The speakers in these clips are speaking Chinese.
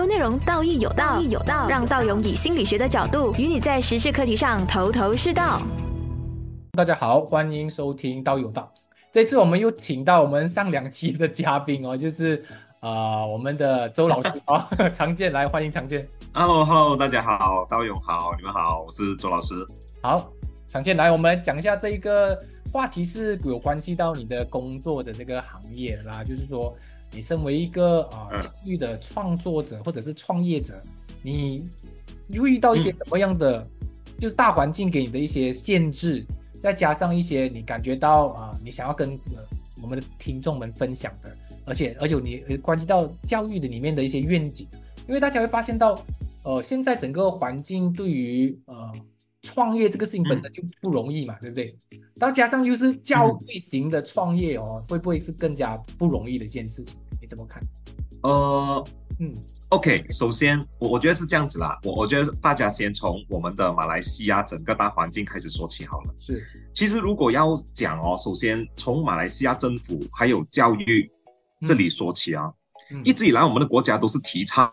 究内容道义有道，义有道，让道勇以心理学的角度与你在时事课题上头头是道。大家好，欢迎收听道有道。这次我们又请到我们上两期的嘉宾哦，就是呃我们的周老师啊，常见来欢迎常见。Hello Hello，大家好，道勇好，你们好，我是周老师。好，常见来，我们来讲一下这一个话题是有关系到你的工作的这个行业啦，就是说你身为一个啊、教育的创作者或者是创业者，你会遇到一些什么样的，就是大环境给你的一些限制，再加上一些你感觉到啊、你想要跟呃我们的听众们分享的，而且而且你呃关系到教育的里面的一些愿景，因为大家会发现到，呃，现在整个环境对于呃创业这个事情本身就不容易嘛，对不对？再加上又是教育型的创业哦，会不会是更加不容易的一件事情？你怎么看？呃嗯，OK，首先我我觉得是这样子啦，我我觉得大家先从我们的马来西亚整个大环境开始说起好了。是其实如果要讲哦，首先从马来西亚政府还有教育这里说起啊，嗯一直以来我们的国家都是提倡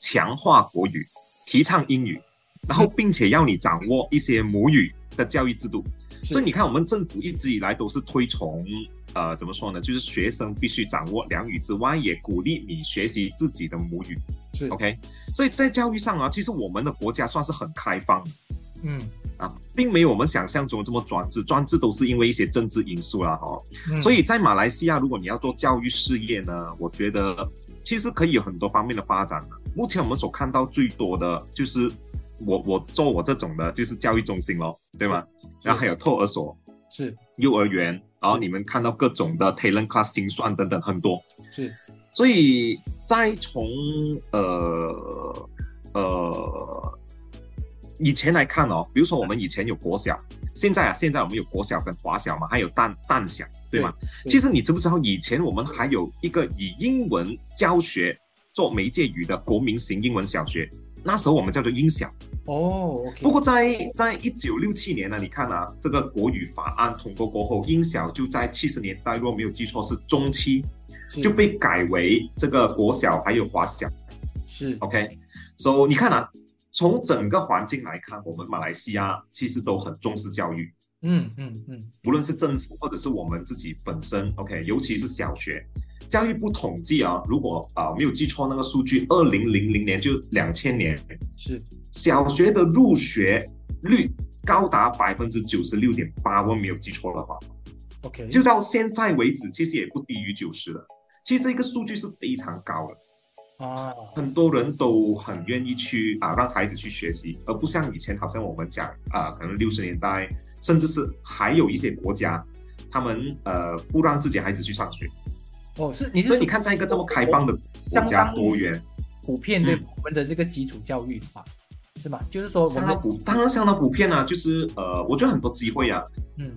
强化国语，提倡英语，然后并且要你掌握一些母语的教育制度。所以你看，我们政府一直以来都是推崇，呃，怎么说呢？就是学生必须掌握两语之外，也鼓励你学习自己的母语。是 OK，所以在教育上啊，其实我们的国家算是很开放的嗯啊，并没有我们想象中这么专制。专制都是因为一些政治因素啦，哈、嗯所以在马来西亚，如果你要做教育事业呢，我觉得其实可以有很多方面的发展的。目前我们所看到最多的就是我我做我这种的，就是教育中心咯，对吗？然后还有托儿所、是幼儿园，然后你们看到各种的 talent class 精算等等很多。是所以再从呃呃以前来看哦，比如说我们以前有国小，现在啊，现在我们有国小跟华小嘛，还有淡淡小，对吗？对其实你知不知道，以前我们还有一个以英文教学做媒介语的国民型英文小学，那时候我们叫做英小。哦，OK，不过在在一九六七年呢，你看啊，这个国语法案通过过后，英小就在七十年代，如果没有记错是中期就被改为这个国小还有华小。是。OK，so、你看啊，从整个环境来看，我们马来西亚其实都很重视教育，嗯嗯嗯无论是政府或者是我们自己本身，OK，尤其是小学。教育部统计啊，如果啊、没有记错那个数据，二零零零年就两千年，是小学的入学率高达百分之九十六点八，我没有记错的话，OK，就到现在为止，其实也不低于九十了。其实这个数据是非常高的。啊很多人都很愿意去啊让孩子去学习，而不像以前好像我们讲啊，可能六十年代，甚至是还有一些国家，他们呃不让自己孩子去上学。哦是你是所以你看，在一个这么开放的国家多元，普遍对嗯我们的这个基础教育啊，是吧？就是说我们的相当普，当然相当普遍啊，就是呃，我觉得很多机会啊，嗯，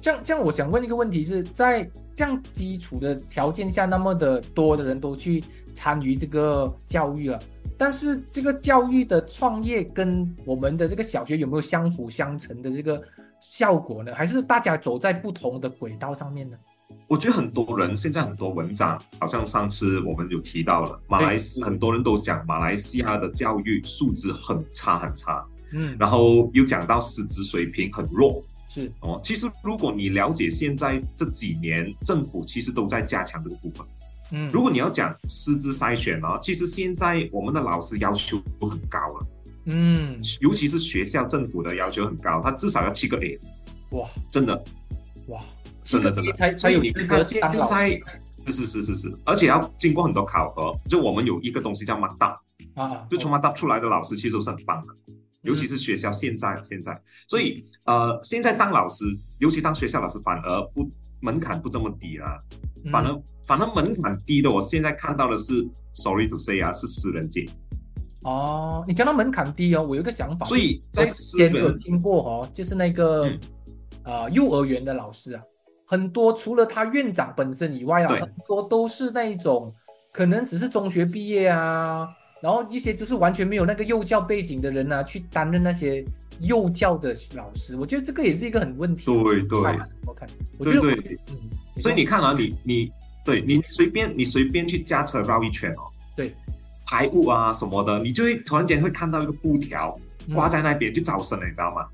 这样这样，我想问一个问题是在这样基础的条件下，那么的多的人都去参与这个教育了，但是这个教育的创业跟我们的这个小学有没有相辅相成的这个效果呢？还是大家走在不同的轨道上面呢？我觉得很多人现在很多文章，好像上次我们有提到了，马来西很多人都讲马来西亚的教育素质很差很差，嗯，然后又讲到师资水平很弱。是哦，其实如果你了解现在这几年政府其实都在加强这个部分。嗯，如果你要讲师资筛选呢，其实现在我们的老师要求都很高了，嗯。尤其是学校政府的要求很高，他至少要七个 A，哇。真的。哇，真的真的。才所以你看现在是是是是是，而且要经过很多考核，就我们有一个东西叫 m a d a 啊，就从 m a d a 出来的老师其实都是很棒的。尤其是学校现在现在，所以呃，现在当老师，尤其当学校老师，反而不门槛不这么低啦。嗯。反而反而门槛低的，我现在看到的是，sorry to say 啊，是私人界。哦，你讲到门槛低哦，我有一个想法，所以在之前有听过哦，就是那个、嗯。呃幼儿园的老师啊，很多除了他院长本身以外啊，很多都是那一种可能只是中学毕业啊，然后一些就是完全没有那个幼教背景的人啊，去担任那些幼教的老师，我觉得这个也是一个很问题。对对。我看，我觉得对对，嗯，所以你看啊，你你对你随便你随便去驾车绕一圈哦，对，排污啊什么的，你就会突然间会看到一个布条挂在那边就招生了，你知道吗？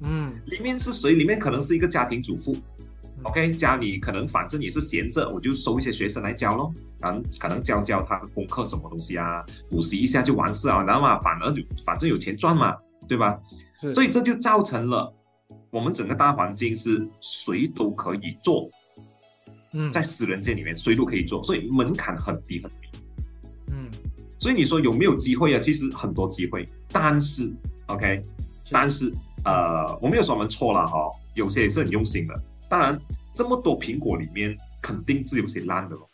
嗯，里面是谁？里面可能是一个家庭主妇。OK，家里可能反正也是闲着，我就收一些学生来教咯，然后可能教教他功课什么东西啊，补习一下就完事啊，然后嘛，反而就反正有钱赚嘛，对吧？所以这就造成了我们整个大环境是谁都可以做，嗯，在私人界里面谁都可以做，所以门槛很低很低，嗯，所以你说有没有机会啊？其实很多机会，但是 OK，但是呃，我没有说我们错了哈，有些也是很用心的。当然，这么多苹果里面，肯定是有些烂的咯，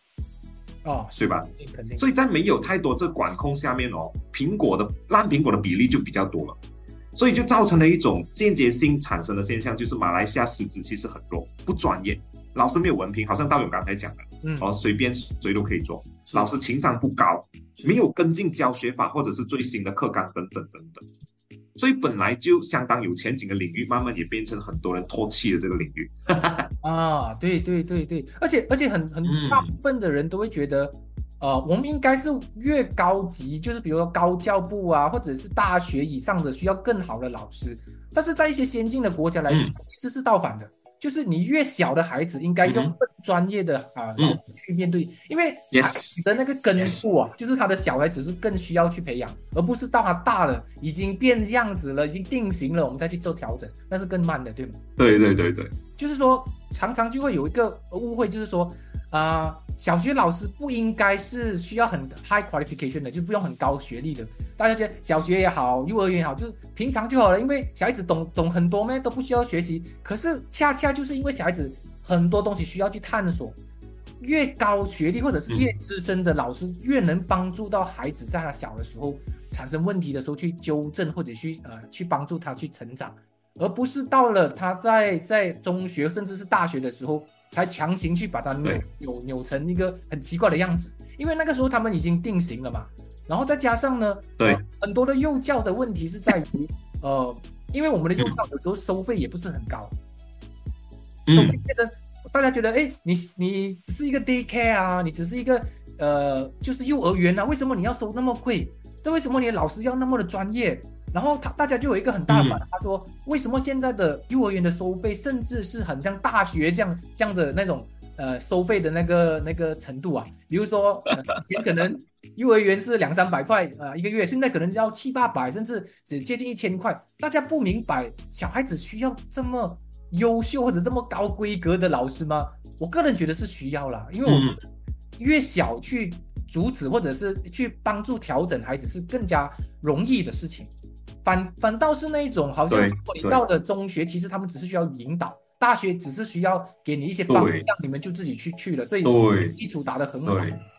哦，对吧？肯定。所以在没有太多这管控下面哦，苹果的烂苹果的比例就比较多了，所以就造成了一种间接性产生的现象，就是马来西亚师资其实很弱，不专业，老师没有文凭，好像道勇刚才讲的，嗯，哦，随便谁都可以做，老师情商不高，没有跟进教学法或者是最新的课纲等等等等。所以本来就相当有前景的领域，慢慢也变成很多人唾弃的这个领域。啊，对对对对，而且而且很很大部分的人都会觉得，呃，我们应该是越高级，就是比如说高教部啊，或者是大学以上的，需要更好的老师。但是在一些先进的国家来说，其实是倒反的。就是你越小的孩子，应该用更专业的啊去面对，因为你的那个根部啊，就是他的小孩子是更需要去培养，而不是到他大了已经变样子了，已经定型了，我们再去做调整，那是更慢的，对吗？对对对对，就是说常常就会有一个误会，就是说啊，小学老师不应该是需要很 high qualification 的，就不用很高学历的。大家觉得小学也好，幼儿园也好，就是平常就好了，因为小孩子懂懂很多咩，都不需要学习。可是恰恰就是因为小孩子很多东西需要去探索，越高学历或者是越资深的老师，越能帮助到孩子在他小的时候产生问题的时候去纠正或者去呃去帮助他去成长，而不是到了他在在中学甚至是大学的时候才强行去把它扭扭扭成一个很奇怪的样子，因为那个时候他们已经定型了嘛。然后再加上呢，对很多的幼教的问题是在于，呃，因为我们的幼教有时候收费也不是很高，收费变成大家觉得，哎，你你只是一个 day care 啊，你只是一个呃，就是幼儿园啊，为什么你要收那么贵？这为什么你的老师要那么的专业？然后他大家就有一个很大的反他说，为什么现在的幼儿园的收费甚至是很像大学这样这样的那种？呃，收费的那个那个程度啊，比如说以前可能幼儿园是两三百块啊一个月，现在可能要七八百，甚至只接近一千块。大家不明白，小孩子需要这么优秀或者这么高规格的老师吗？我个人觉得是需要啦，因为我越小去阻止或者是去帮助调整孩子是更加容易的事情，反反倒是那一种好像你到了中学，其实他们只是需要引导。大学只是需要给你一些方向，你们就自己去去了，所以基础打得很好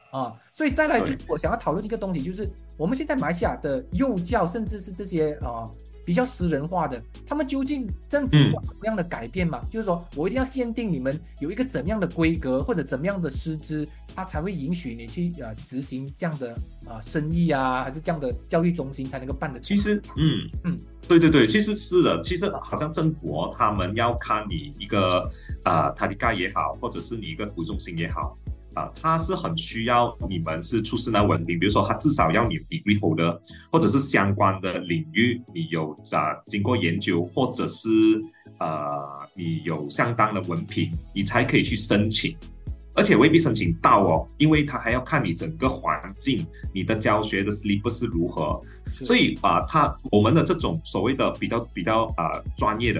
啊。所以再来就是我想要讨论一个东西，就是我们现在马来西亚的幼教，甚至是这些啊比较私人化的，他们究竟政府做什么样的改变嘛？就是说我一定要限定你们有一个怎样的规格或者怎么样的师资，他才会允许你去呃执行这样的啊生意啊，还是这样的教育中心才能够办的？其实，嗯嗯。对对对，其实是的，其实好像政府哦，他们要看你一个啊，塔迪盖也好，或者是你一个服务中心也好，啊，他是很需要你们是出示那文凭，比如说他至少要你 degree holder，或者是相关的领域你有啊经过研究，或者是呃你有相当的文凭，你才可以去申请。而且未必申请到哦，因为他还要看你整个环境，你的教学的 slip 是如何，所以啊，他我们的这种所谓的比较比较啊专业的，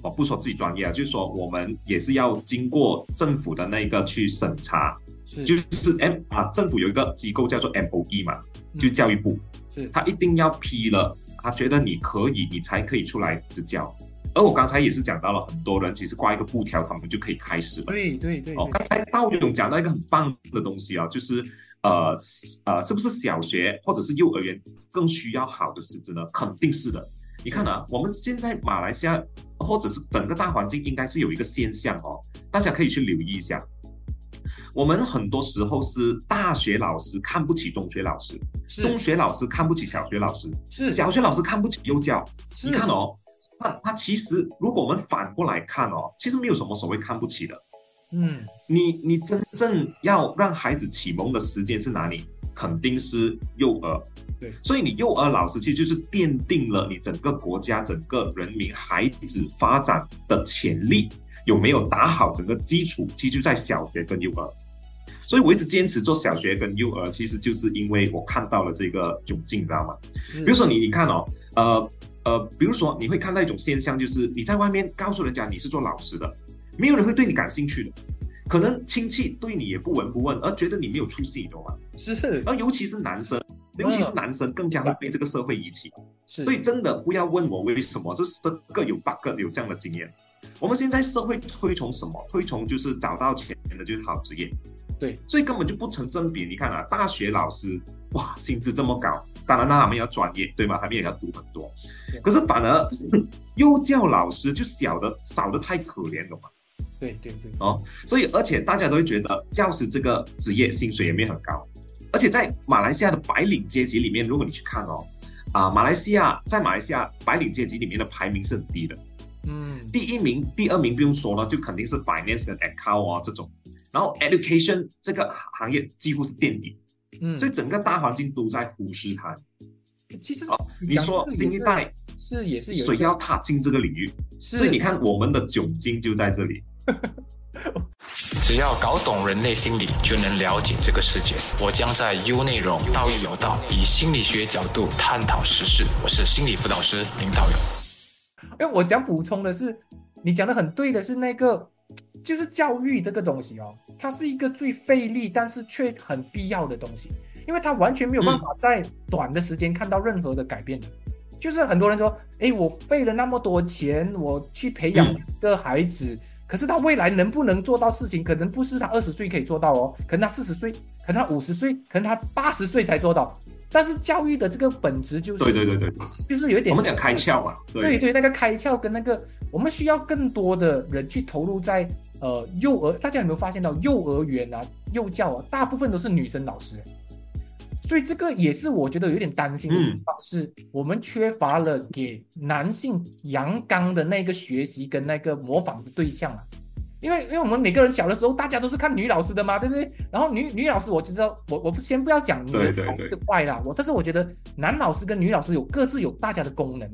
哦不说自己专业啊，就是说我们也是要经过政府的那个去审查，就是 M 啊，政府有一个机构叫做 M O E 嘛，就教育部，是。他一定要批了，他觉得你可以，你才可以出来执教。而我刚才也是讲到了，很多人其实挂一个布条，他们就可以开始了。对对对。哦，刚才道勇讲到一个很棒的东西啊，就是呃呃，是不是小学或者是幼儿园更需要好的师资呢？肯定是的。你看啊，我们现在马来西亚或者是整个大环境，应该是有一个现象哦，大家可以去留意一下。我们很多时候是大学老师看不起中学老师，中学老师看不起小学老师，是小学老师看不起幼教。你看哦。那他其实，如果我们反过来看哦，其实没有什么所谓看不起的。嗯，你你真正要让孩子启蒙的时间是哪里？肯定是幼儿。对，所以你幼儿老师其实就是奠定了你整个国家、整个人民孩子发展的潜力有没有打好整个基础，其实就在小学跟幼儿。所以我一直坚持做小学跟幼儿，其实就是因为我看到了这个窘境，你知道吗？比如说你，你看哦，呃呃，比如说你会看到一种现象，就是你在外面告诉人家你是做老师的，没有人会对你感兴趣的。可能亲戚对你也不闻不问，而觉得你没有出息，你懂吗？是是，而尤其是男生，尤其是男生更加会被这个社会遗弃。是，所以真的不要问我为什么，这十个有八个有这样的经验。我们现在社会推崇什么？推崇就是找到钱的就是好职业。对，所以根本就不成正比。你看啊，大学老师哇，薪资这么高，当然那他们要专业，对吗？他们也要读很多。可是反而 幼教老师就小的少的太可怜，了嘛？对对对，哦，所以而且大家都会觉得教师这个职业薪水也没有很高，而且在马来西亚的白领阶级里面，如果你去看哦，啊，马来西亚在马来西亚白领阶级里面的排名是很低的，嗯，第一名、第二名不用说了，就肯定是 finance 跟 account 啊这种，然后 education 这个行业几乎是垫底，嗯，所以整个大环境都在忽视它。其实哦，你说新一代是也是有谁要踏进这个领域，所以你看我们的窘境就在这里。只要搞懂人类心理，就能了解这个世界。我将在 U 内容道义有道，以心理学角度探讨时事。我是心理辅导师林道友。哎，我想补充的是，你讲的很对的，是那个就是教育这个东西哦，它是一个最费力，但是却很必要的东西，因为它完全没有办法在短的时间看到任何的改变的。就是很多人说，哎，我费了那么多钱，我去培养一个孩子。可是他未来能不能做到事情，可能不是他二十岁可以做到哦，可能他四十岁，可能他五十岁，可能他八十岁才做到。但是教育的这个本质就是，对对对对，就是有一点我们讲开窍嘛，对对，那个开窍跟那个，我们需要更多的人去投入在呃幼儿，大家有没有发现到幼儿园啊、幼教啊，大部分都是女生老师。所以这个也是我觉得有点担心的地方，是我们缺乏了给男性阳刚的那个学习跟那个模仿的对象啊。因为因为我们每个人小的时候，大家都是看女老师的嘛，对不对？然后女女老师，我知道，我我不先不要讲女老师坏啦，我但是我觉得男老师跟女老师有各自有大家的功能，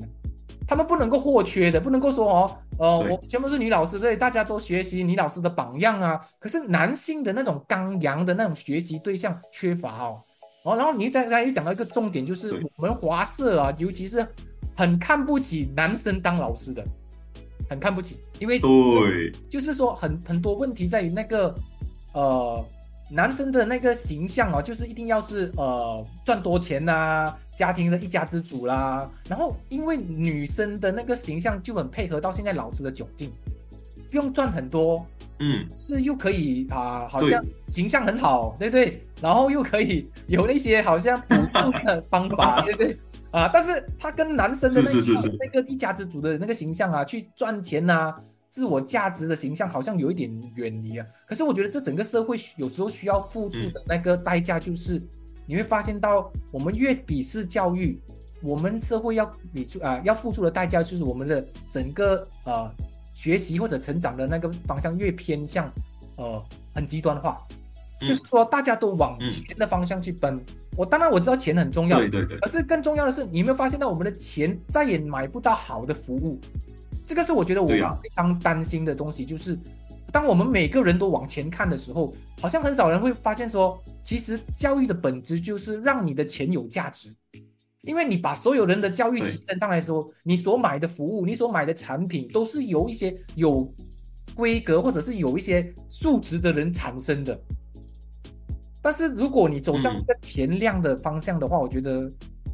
他们不能够或缺的，不能够说哦，呃，我全部是女老师，所以大家都学习女老师的榜样啊。可是男性的那种刚阳的那种学习对象缺乏哦。哦，然后你再再又讲到一个重点，就是我们华社啊，尤其是很看不起男生当老师的，很看不起，因为对，就是说很很多问题在于那个呃男生的那个形象哦，就是一定要是呃赚多钱呐，家庭的一家之主啦，然后因为女生的那个形象就很配合到现在老师的窘境，不用赚很多。嗯，是又可以啊，好像形象很好，对不对？然后又可以有那些好像补助的方法，对不对？啊，但是他跟男生的那个那个一家之主的那个形象啊，去赚钱呐，自我价值的形象好像有一点远离啊。可是我觉得这整个社会有时候需要付出的那个代价，就是你会发现到我们越鄙视教育，我们社会要比出啊要付出的代价就是我们的整个呃。学习或者成长的那个方向越偏向，呃，很极端化，就是说大家都往钱的方向去奔。我当然我知道钱很重要，对对对。可是更重要的是，你有没有发现到我们的钱再也买不到好的服务？这个是我觉得我非常担心的东西。就是当我们每个人都往前看的时候，好像很少人会发现说，其实教育的本质就是让你的钱有价值。因为你把所有人的教育提升上来的时候，你所买的服务、你所买的产品，都是由一些有规格或者是有一些素质的人产生的。但是如果你走向一个钱量的方向的话，我觉得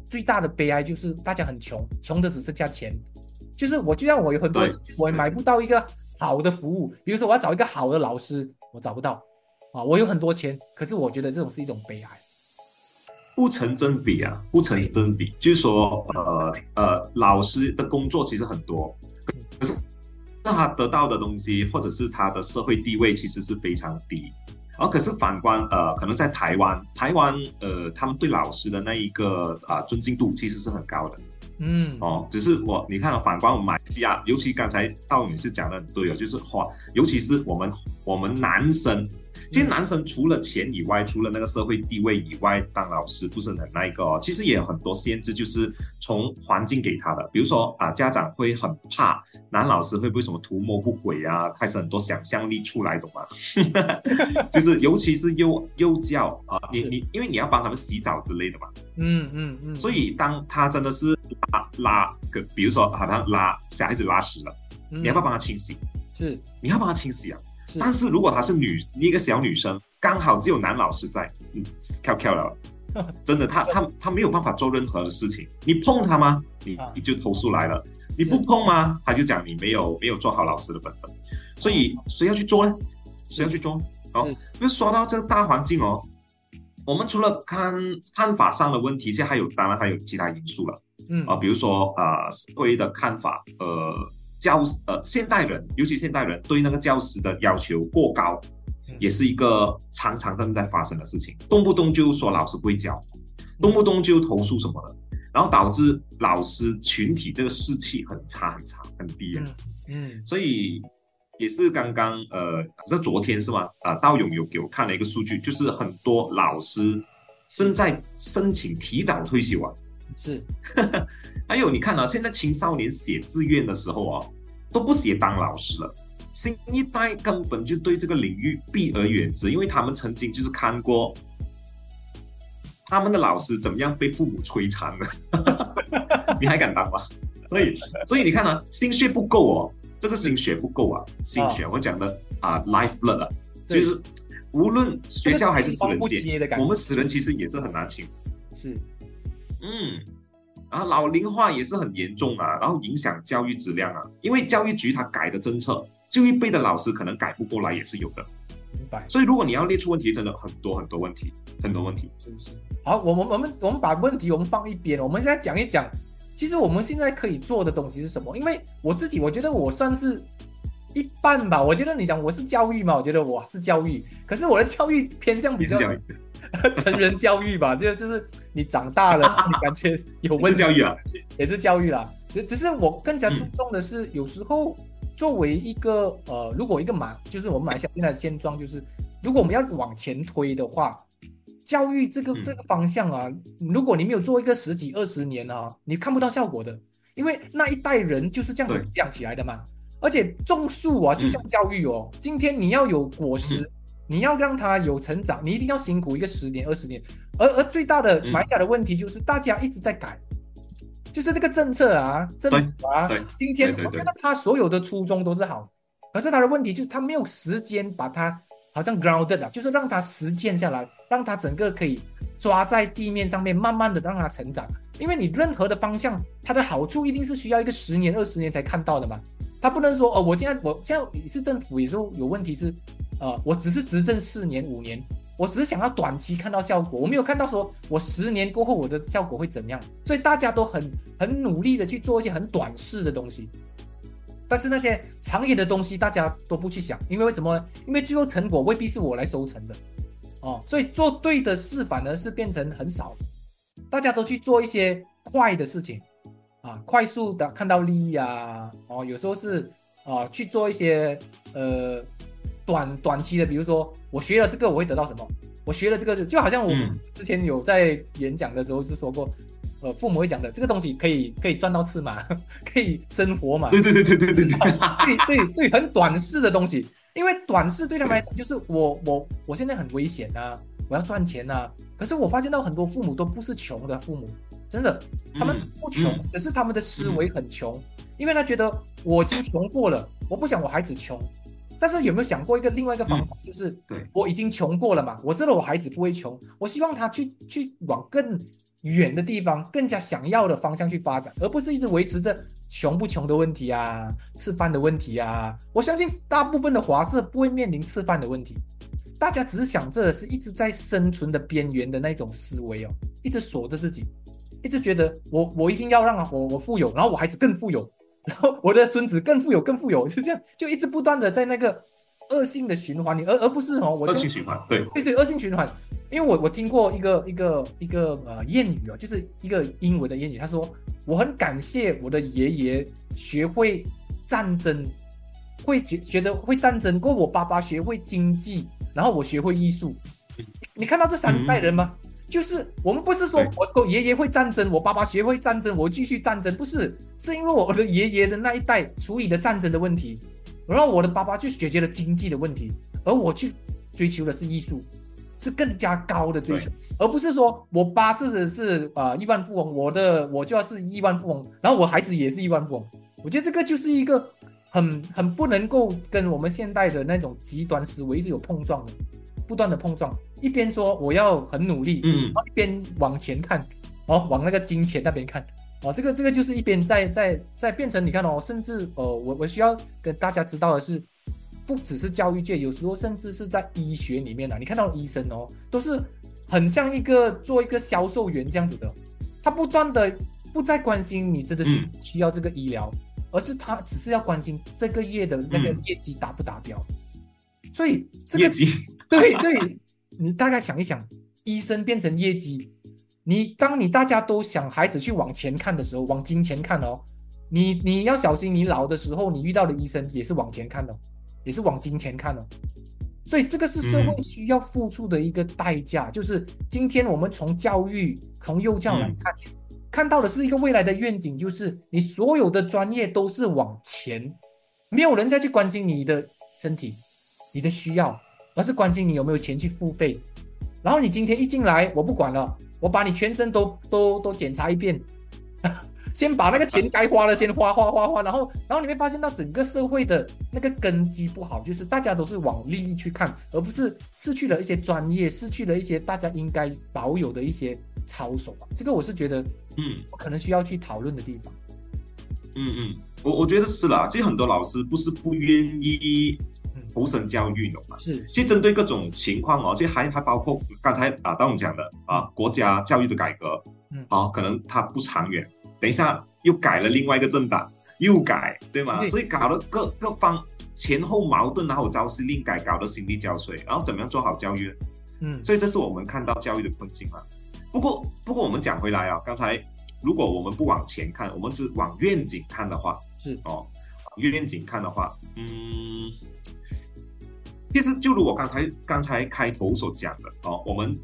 最大的悲哀就是大家很穷，穷的只剩下钱。就是我就像我有很多，我买不到一个好的服务，比如说我要找一个好的老师，我找不到啊。我有很多钱，可是我觉得这种是一种悲哀。不成正比啊，不成正比，就是说，呃呃，老师的工作其实很多，可是那他得到的东西或者是他的社会地位其实是非常低，而可是反观，呃，可能在台湾，台湾，呃，他们对老师的那一个啊尊敬度其实是很高的，嗯，哦，只是我你看，反观我们马来西亚，尤其刚才道女士讲的很对哦，就是话，尤其是我们我们男生。其实男生除了钱以外，除了那个社会地位以外，当老师不是很那一个哦。其实也有很多限制，就是从环境给他的，比如说啊，家长会很怕男老师会不会什么图谋不轨啊，开始很多想象力出来，懂吗？就是尤其是幼幼教啊，你你因为你要帮他们洗澡之类的嘛，嗯嗯嗯，所以当他真的是拉拉个，比如说好像拉小孩子拉屎了，你要不要帮他清洗？是你要帮他清洗啊。是，但是如果她是女一个小女生，刚好只有男老师在，嗯，跳跳了，真的，她她她没有办法做任何的事情。你碰她吗？你啊你就投诉来了。你不碰吗？他就讲你没有没有做好老师的本分。所以谁要去做呢？谁要去做？好是，那说到这个大环境哦，我们除了看看法上的问题，现在还有当然还有其他因素了。嗯啊，比如说呃，社会的看法，呃，教呃，现代人，尤其现代人对那个教师的要求过高嗯，也是一个常常正在发生的事情，动不动就说老师不会教，动不动就投诉什么的，然后导致老师群体这个士气很差很差很低啊，嗯嗯所以也是刚刚呃，好像昨天是吗？啊、道勇有给我看了一个数据，就是很多老师正在申请提早退休啊。是 还有你看啊，现在青少年写志愿的时候啊，都不写当老师了。新一代根本就对这个领域避而远之，因为他们曾经就是看过他们的老师怎么样被父母摧残的，你还敢当吗？所以，所以你看啊，心血不够哦，这个心血不够啊，心血我讲的啊，life blood 啊，就是无论学校还是私人界，我们死人其实也是很难请。是嗯，然后老龄化也是很严重啊，然后影响教育质量啊，因为教育局它改的政策，就一辈的老师可能改不过来也是有的。明白。所以如果你要列出问题，真的很多很多问题，很多问题。真是。好，我们我们我们把问题我们放一边，我们现在讲一讲，其实我们现在可以做的东西是什么？因为我自己我觉得我算是一半吧，我觉得你讲我是教育嘛，我觉得我是教育，可是我的教育偏向比较 成人教育吧，就就是你长大了，你感觉有问题。教育啊？也是教育啦。只只是我更加嗯注重的是，有时候作为一个呃，如果一个马，就是我们马来西亚现在的现状，就是如果我们要往前推的话，教育这个嗯。这个方向啊，如果你没有做一个十几二十年啊，你看不到效果的，因为那一代人就是这样子培养起来的嘛。而且种树啊，就像教育哦，今天你要有果实，你要让它有成长，你一定要辛苦一个十年二十年。而而最大的嗯马来西亚的问题就是大家一直在改，就是这个政策啊，政府啊，今天我觉得他所有的初衷都是好，可是他的问题就是他没有时间把它好像 grounded 啊，就是让它实践下来，让它整个可以抓在地面上面，慢慢的让它成长。因为你任何的方向，它的好处一定是需要一个十年二十年才看到的嘛。他不能说哦，我现在我现在是政府也是有问题是，呃，我只是执政四年五年，我只是想要短期看到效果，我没有看到说我十年过后我的效果会怎样，所以大家都很很努力的去做一些很短视的东西，但是那些长远的东西大家都不去想，因为为什么？呢？因为最后成果未必是我来收成的，哦，所以做对的事反而是变成很少，大家都去做一些快的事情，啊，快速的看到利益啊，哦，有时候是啊去做一些呃短短期的，比如说我学了这个我会得到什么，我学了这个就就好像我嗯。之前有在演讲的时候是说过，呃，父母会讲的这个东西可以可以赚到吃嘛，可以生活嘛，对对对对对对对，对对 对，很短视的东西，因为短视对他们来讲就是我我我现在很危险啊，我要赚钱啊。可是我发现到很多父母都不是穷的父母，真的，他们嗯不穷，嗯只是他们的思维很穷，因为他觉得我已经穷过了，我不想我孩子穷。但是有没有想过一个另外一个方法，就是对我已经穷过了嘛，我知道我孩子不会穷，我希望他去去往更远的地方、更加想要的方向去发展，而不是一直维持着穷不穷的问题啊、吃饭的问题啊。我相信大部分的华社不会面临吃饭的问题，大家只是想着是一直在生存的边缘的那种思维哦，一直锁着自己，一直觉得我我一定要让我我富有，然后我孩子更富有，然后我的孙子更富有更富有，就这样就一直不断的在那个恶性的循环里，而而不是哦，我就恶性循环，对，对对，恶性循环。因为我我听过一个一个一个呃谚语哦，就是一个英文的谚语，他说我很感谢我的爷爷学会战争，会觉觉得会战争，过我爸爸学会经济，然后我学会艺术。你看到这三代人吗？就是我们不是说我我爷爷会战争，我爸爸学会战争，我继续战争，不是，是因为我的爷爷的那一代处理的战争的问题，然后我的爸爸去解决了经济的问题，而我去追求的是艺术，是更加高的追求，而不是说我爸是是啊亿万富翁，我的我就要是亿万富翁，然后我孩子也是亿万富翁，我觉得这个就是一个很很不能够跟我们现代的那种极端思维一直有碰撞的，不断的碰撞。一边说我要很努力，嗯，然后一边往前看，哦，往那个金钱那边看，哦，这个这个就是一边在在在变成你看哦，甚至呃，我我需要跟大家知道的是，不只是教育界，有时候甚至是在医学里面呢，你看到医生哦，都是很像一个做一个销售员这样子的，他不断的不再关心你真的是需要这个医疗，而是他只是要关心这个月的那个业绩达不达标，所以这个对对。你大概想一想，医生变成业绩，你当你大家都想孩子去往前看的时候，往金钱看哦，你你要小心，你老的时候你遇到的医生也是往前看的，也是往金钱看的，所以这个是社会需要付出的一个代价。就是今天我们从教育从幼教来看，看到的是一个未来的愿景，就是你所有的专业都是往前，没有人再去关心你的身体，你的需要。而是关心你有没有钱去付费，然后你今天一进来，我不管了，我把你全身都都都检查一遍，先把那个钱该花的先花花花花，然后然后你会发现到整个社会的那个根基不好，就是大家都是往利益去看，而不是失去了一些专业，失去了一些大家应该保有的一些操守啊。这个我是觉得，嗯，可能需要去讨论的地方。嗯嗯，我我觉得是啦，其实很多老师不是不愿意。投身教育，懂吗？是，其实针对各种情况哦，其实还还包括刚才啊，当我讲的啊，国家教育的改革，嗯，好，可能它不长远。等一下又改了另外一个政党，又改，对吗？所以搞得各各方前后矛盾，然后招司令改，搞得心力交瘁，然后怎么样做好教育？嗯，所以这是我们看到教育的困境啊。不过不过我们讲回来啊，刚才如果我们不往前看，我们只往愿景看的话，是哦，愿景看的话，嗯。其实就如我刚才刚才开头所讲的哦，我们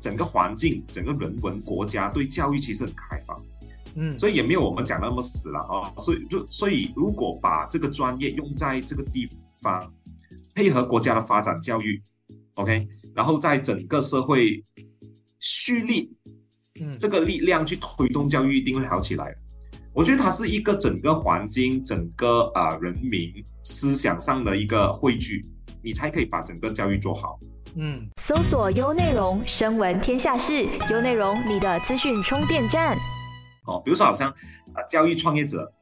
整个环境、整个人文国家对教育其实很开放，嗯，所以也没有我们讲那么死了哦。所以就所以，如果把这个专业用在这个地方，配合国家的发展教育，OK，然后在整个社会蓄力，嗯，这个力量去推动教育，一定会好起来。我觉得它是一个整个环境、整个啊人民思想上的一个汇聚。你才可以把整个教育做好。嗯，搜索优内容，声闻天下事，优内容你的资讯充电站。哦，比如说好像啊，教育创业者，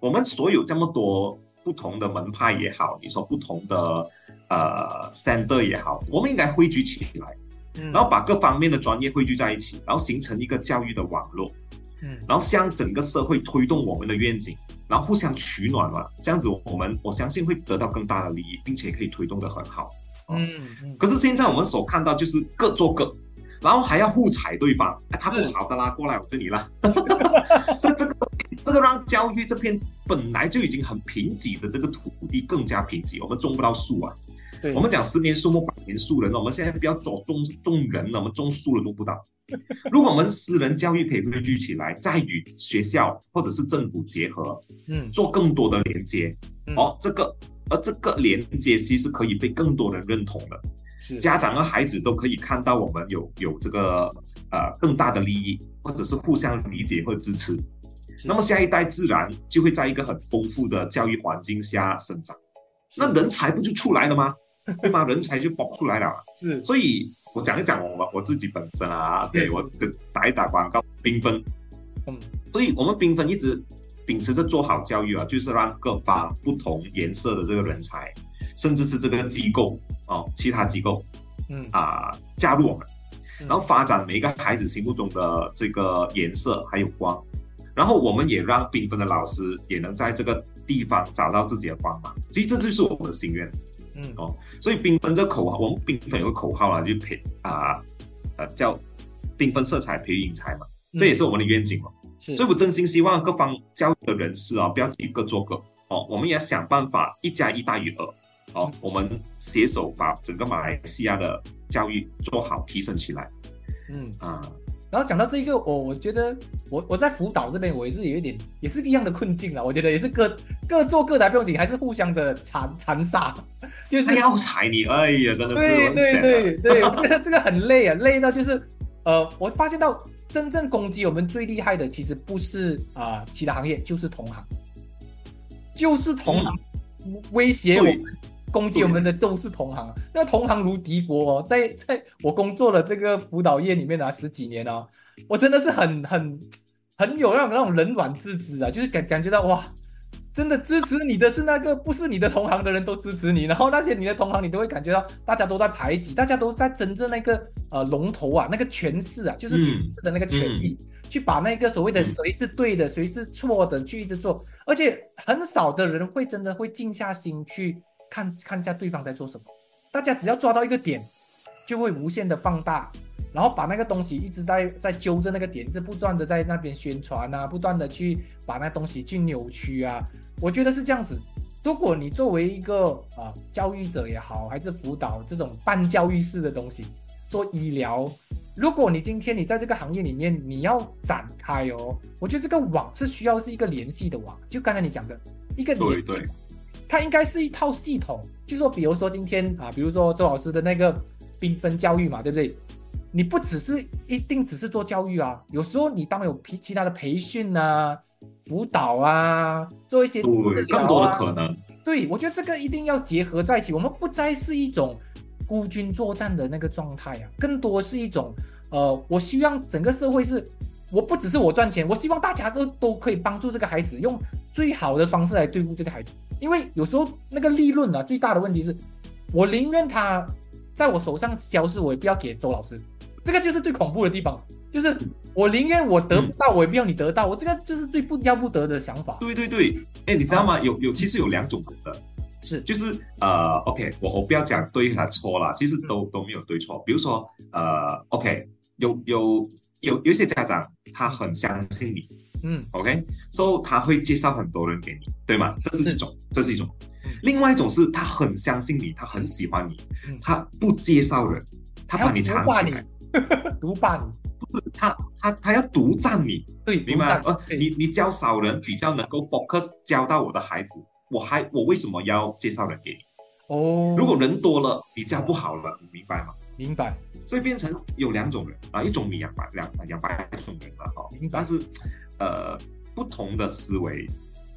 我们所有这么多不同的门派也好，你说不同的呃 center 也好，我们应该汇聚起来，然后把各方面的专业汇聚在一起，然后形成一个教育的网络。嗯，然后向整个社会推动我们的愿景。然后互相取暖嘛，这样子我们我相信会得到更大的利益，并且可以推动的很好。嗯，可是现在我们所看到就是各做各，然后还要互踩对方，他不好的啦，过来我这里啦。这这个这个让教育这片本来就已经很贫瘠的这个土地更加贫瘠，我们种不到树啊。我们讲十年树木百年树人，我们现在不要走种种人了，我们种树了都不到。如果我们私人教育可以汇聚起来，再与学校或者是政府结合，嗯，做更多的连接，哦，这个而这个连接其实可以被更多人认同的，是。家长和孩子都可以看到我们有有这个呃更大的利益，或者是互相理解或支持，那么下一代自然就会在一个很丰富的教育环境下生长，那人才不就出来了吗？对吗？人才就保出来了。是，所以我讲一讲我我自己本身啊，对我打一打广告，缤纷。嗯，所以我们缤纷一直秉持着做好教育啊，就是让各方不同颜色的这个人才，甚至是这个机构哦，其他机构，嗯啊，加入我们，然后发展每一个孩子心目中的这个颜色还有光，然后我们也让缤纷的老师也能在这个地方找到自己的光芒。其实这就是我们的心愿。嗯。哦，所以缤纷这口号，我们缤纷有个口号啦，就培啊呃叫缤纷色彩培育英才嘛，这也是我们的愿景嘛。是，所以我真心希望各方教育的人士啊，不要自己各做各哦，我们也要想办法一加一大于二哦，我们携手把整个马来西亚的教育做好，提升起来。嗯，啊，然后讲到这一个，我我觉得我我在辅导这边，我也是有一点，也是一样的困境了。我觉得也是各各做各的，不用紧，还是互相的残残杀，就是要踩你，哎呀，真的是对对对对，我觉得这个很累啊，累到就是呃，我发现到真正攻击我们最厉害的，其实不是啊、其他行业，就是同行，就是同行、威胁我们对。攻击我们的就是同行，那同行如敌国哦。在在我工作的这个辅导业里面啊，十几年啊，我真的是很很很有那种那种冷暖自知啊，就是感感觉到哇，真的支持你的是那个不是你的同行的人都支持你，然后那些你的同行你都会感觉到大家都在排挤，大家都在争着那个呃龙头啊，那个权势啊，就是嗯权势的那个权利，去把那个所谓的嗯。谁是对的，谁是错的去一直做，而且很少的人会真的会静下心去看看一下对方在做什么，大家只要抓到一个点，就会无限的放大。然后把那个东西一直在在揪着那个点子，不断的在那边宣传啊，不断的去把那东西去扭曲啊，我觉得是这样子。如果你作为一个啊、教育者也好，还是辅导这种半教育式的东西，做医疗，如果你今天你在这个行业里面你要展开哦，我觉得这个网是需要是一个联系的网，就刚才你讲的一个联系对对它应该是一套系统，就说比如说今天啊，比如说周老师的那个缤纷教育嘛，对不对？你不只是一定只是做教育啊，有时候你当然有其其他的培训啊、辅导啊，做一些治对，更多的啊可能。对，我觉得这个一定要结合在一起，我们不再是一种孤军作战的那个状态啊，更多是一种呃，我希望整个社会是，我不只是我赚钱，我希望大家都都可以帮助这个孩子，用最好的方式来对付这个孩子，因为有时候那个利润啊，最大的问题是，我宁愿他在我手上消失，我也不要给周老师，这个就是最恐怖的地方，就是我宁愿我得不到，我也不要你得到，我这个就是最不要不得的想法，对对对，哎，你知道吗？有有，其实有两种人的，是就是呃，OK，我我不要讲对还错啦，其实都都没有对错。比如说呃，OK，有有有有一些家长他很相信你嗯，OK，so、他会介绍很多人给你，对吗？这是一种，这是一种。嗯。另外一种是他很相信你，他很喜欢你嗯，他不介绍人，他把你藏起来，毒霸你，他他他要独占你，对，明白吗？呃，你你教少人比较能够 focus 教到我的孩子，我还我为什么要介绍人给你？哦，如果人多了，你教不好了，你明白吗？明白，所以变成有两种人啊，一种米养百两养百种人了哈。明白，但是呃不同的思维，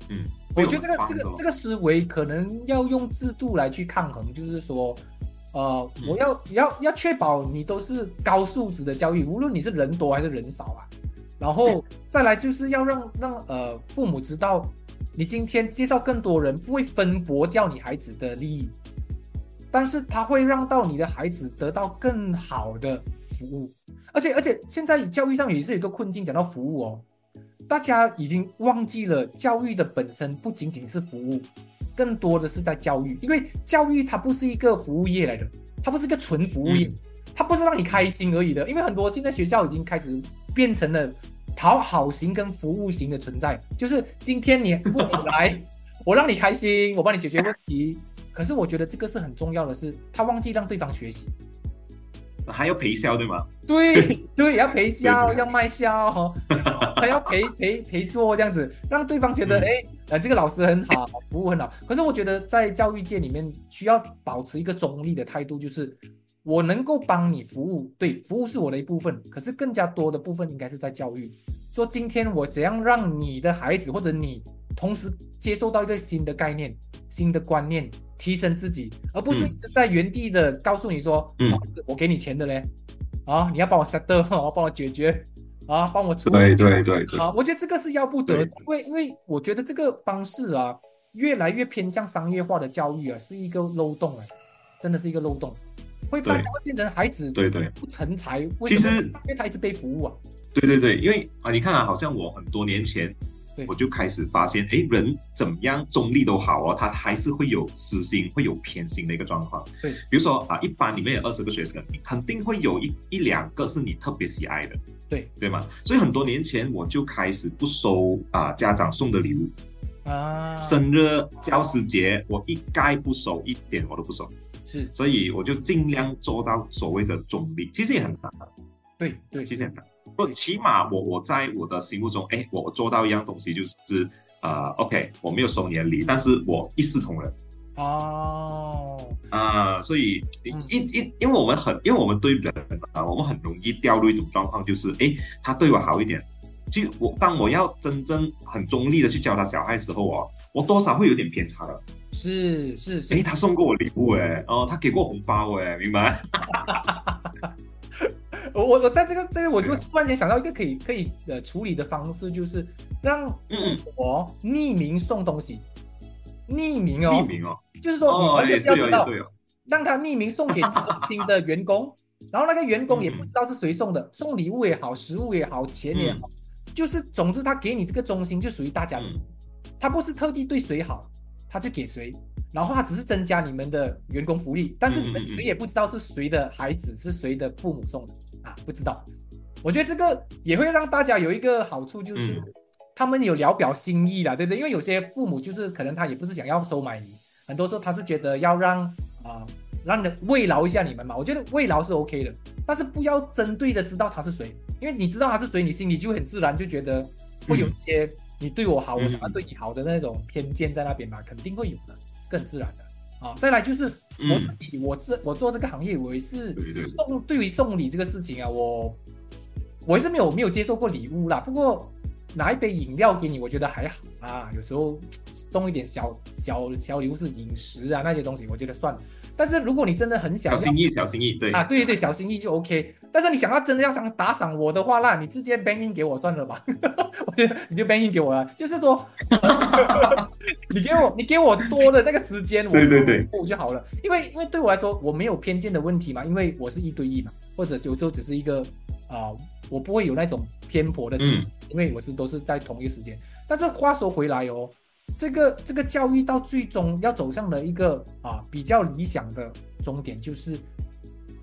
嗯，我觉得这个这个这个个思维可能要用制度来去抗衡，就是说，呃，嗯。我要要要确保你都是高素质的教育，无论你是人多还是人少啊。然后再来就是要让让呃父母知道，你今天介绍更多人，不会分薄掉你孩子的利益，但是他会让到你的孩子得到更好的服务。而且而且现在教育上也是有一个困境，讲到服务哦，大家已经忘记了教育的本身不仅仅是服务，更多的是在教育，因为教育它不是一个服务业来的，它不是一个纯服务业，嗯它不是让你开心而已的，因为很多现在学校已经开始变成了讨好型跟服务型的存在，就是今天你父母来，我让你开心，我帮你解决问题。可是我觉得这个是很重要的是，他忘记让对方学习。还要陪笑对吗？对 对，要陪笑，对对要卖笑，哦 还要陪陪陪做这样子，让对方觉得嗯哎、呃，这个老师很好，服务很好。可是我觉得在教育界里面需要保持一个中立的态度，就是我能够帮你服务，对，服务是我的一部分，可是更加多的部分应该是在教育。说今天我怎样让你的孩子或者你同时接受到一个新的概念、新的观念，提升自己，而不是嗯。一直在原地的告诉你说，嗯啊我给你钱的嘞，啊，你要帮我 settle，我 帮我解决，啊，帮我处理。对对对对，啊，我觉得这个是要不得，因为因为我觉得这个方式啊，越来越偏向商业化的教育啊，是一个漏洞啊，真的是一个漏洞，会大对家会变成孩子对对。不成才，为其实因为他一直被服务啊，对对对，因为啊，你看啊，好像我很多年前对我就开始发现，哎，人怎么样中立都好哦，他还是会有私心，会有偏心的一个状况。对，比如说啊，一班里面有二十个学生，你肯定会有一一两个是你特别喜爱的，对对吗？所以很多年前我就开始不收啊家长送的礼物，啊，生日、教师节，我一概不收，一点我都不收。是，所以我就尽量做到所谓的中立，其实也很难，对对，其实很难。不，起码我我在我的心目中，哎，我做到一样东西，就是呃，OK，我没有收你的礼，但是我一视同仁。哦，啊，所以因因因为我们很，因为我们对人啊，我们很容易掉入一种状况，就是哎，他对我好一点，就我当我要真正很中立的去教他小孩时候哦，我多少会有点偏差的。是是是，哎，他送过我礼物哎，哦，他给过红包哎，明白？我我我在这个这边，我就突然间想到一个可以可以呃处理的方式，就是让我匿名送东西，匿名哦，匿名哦，就是说你完全不要知道，让他匿名送给新的员工，然后那个员工 也不知道是谁送的，送礼物也好，食物也好，钱也好，就是总之他给你这个中心就属于大家的，他不是特地对谁好。他就给谁，然后他只是增加你们的员工福利，但是你们谁也不知道是谁的孩子是谁的父母送的啊，不知道。我觉得这个也会让大家有一个好处，就是他们有聊表心意啦，对不对？因为有些父母就是可能他也不是想要收买你，很多时候他是觉得要让啊让人慰劳一下你们嘛。我觉得慰劳是 OK 的，但是不要针对的知道他是谁，因为你知道他是谁，你心里就很自然就觉得会有一些。你对我好，我想要对你好的那种偏见在那边嘛，肯定会有的，更自然的啊。再来就是我自己，我这我做这个行业，我也是送对于送礼这个事情啊，我我也是没有没有接受过礼物啦。不过拿一杯饮料给你，我觉得还好啊。有时候送一点小小小礼物是饮食啊那些东西，我觉得算了。但是如果你真的很想小心意，小心意，对啊，对对对，小心意就 OK。但是你想要真的要想打赏我的话，那你直接 ban in 给我算了吧，我觉得你就 ban in 给我了。就是说，你给我你给我多的那个时间，我对对对，就好了。因为因为对我来说，我没有偏见的问题嘛，因为我是一对一嘛，或者有时候只是一个啊，我不会有那种偏颇的，嗯，因为我是都是在同一个时间。但是话说回来哦。这个这个教育到最终要走向的一个啊比较理想的终点，就是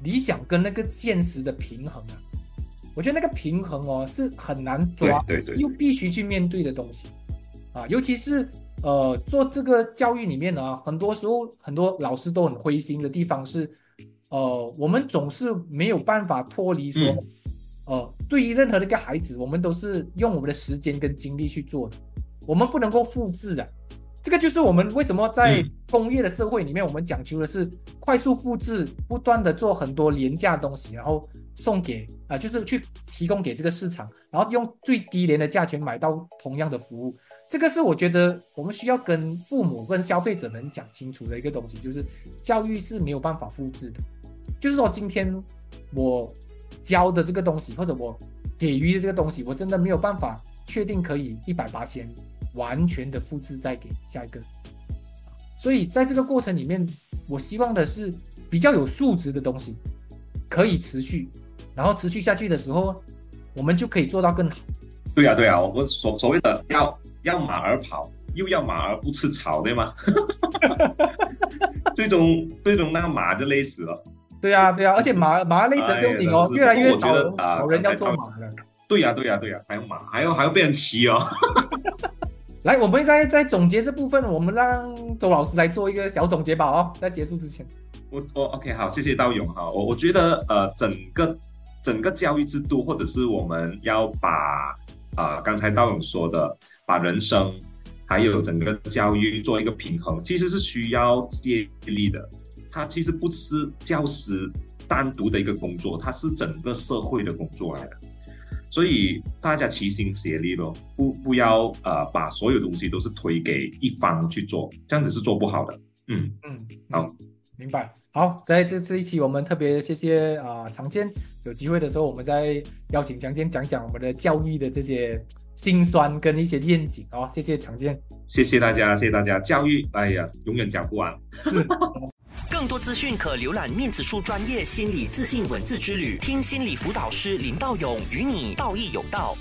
理想跟那个现实的平衡啊。我觉得那个平衡哦是很难抓，对对，又必须去面对的东西啊。尤其是呃做这个教育里面呢，很多时候很多老师都很灰心的地方是，呃我们总是没有办法脱离说，呃对于任何的一个孩子，我们都是用我们的时间跟精力去做的。我们不能够复制的，这个就是我们为什么在工业的社会里面，我们讲究的是快速复制，不断的做很多廉价东西，然后送给啊，就是去提供给这个市场，然后用最低廉的价钱买到同样的服务。这个是我觉得我们需要跟父母跟消费者们讲清楚的一个东西，就是教育是没有办法复制的。就是说，今天我教的这个东西，或者我给予的这个东西，我真的没有办法确定可以一百八千。完全的复制再给下一个，所以在这个过程里面，我希望的是比较有数值的东西，可以持续，然后持续下去的时候，我们就可以做到更好。对呀，对呀，我们所所谓的要要马儿跑，又要马儿不吃草，对吗？最终最终那个马就累死了。对呀，对呀，而且马马累死不用紧哦，越来越少少人要做马了。对呀，对呀，对呀，还有马，还有还要被人骑哦。来，我们在在总结这部分，我们让周老师来做一个小总结吧。哦，在结束之前，我我 OK 好，谢谢道勇哈。我我觉得呃，整个整个教育制度，或者是我们要把啊刚才道勇说的，把人生还有整个教育做一个平衡，其实是需要借力的。它其实不是教师单独的一个工作，它是整个社会的工作来的。所以大家齐心协力咯，不不要呃把所有东西都是推给一方去做，这样子是做不好的。嗯嗯，好，明白。好，在这次一期我们特别谢谢啊常见，有机会的时候我们再邀请常见讲讲我们的教育的这些辛酸跟一些愿景哦。谢谢常见，谢谢大家，谢谢大家。教育，哎呀，永远讲不完。是。更多资讯可浏览面子书专业心理自信文字之旅，听心理辅导师林道勇与你道义有道。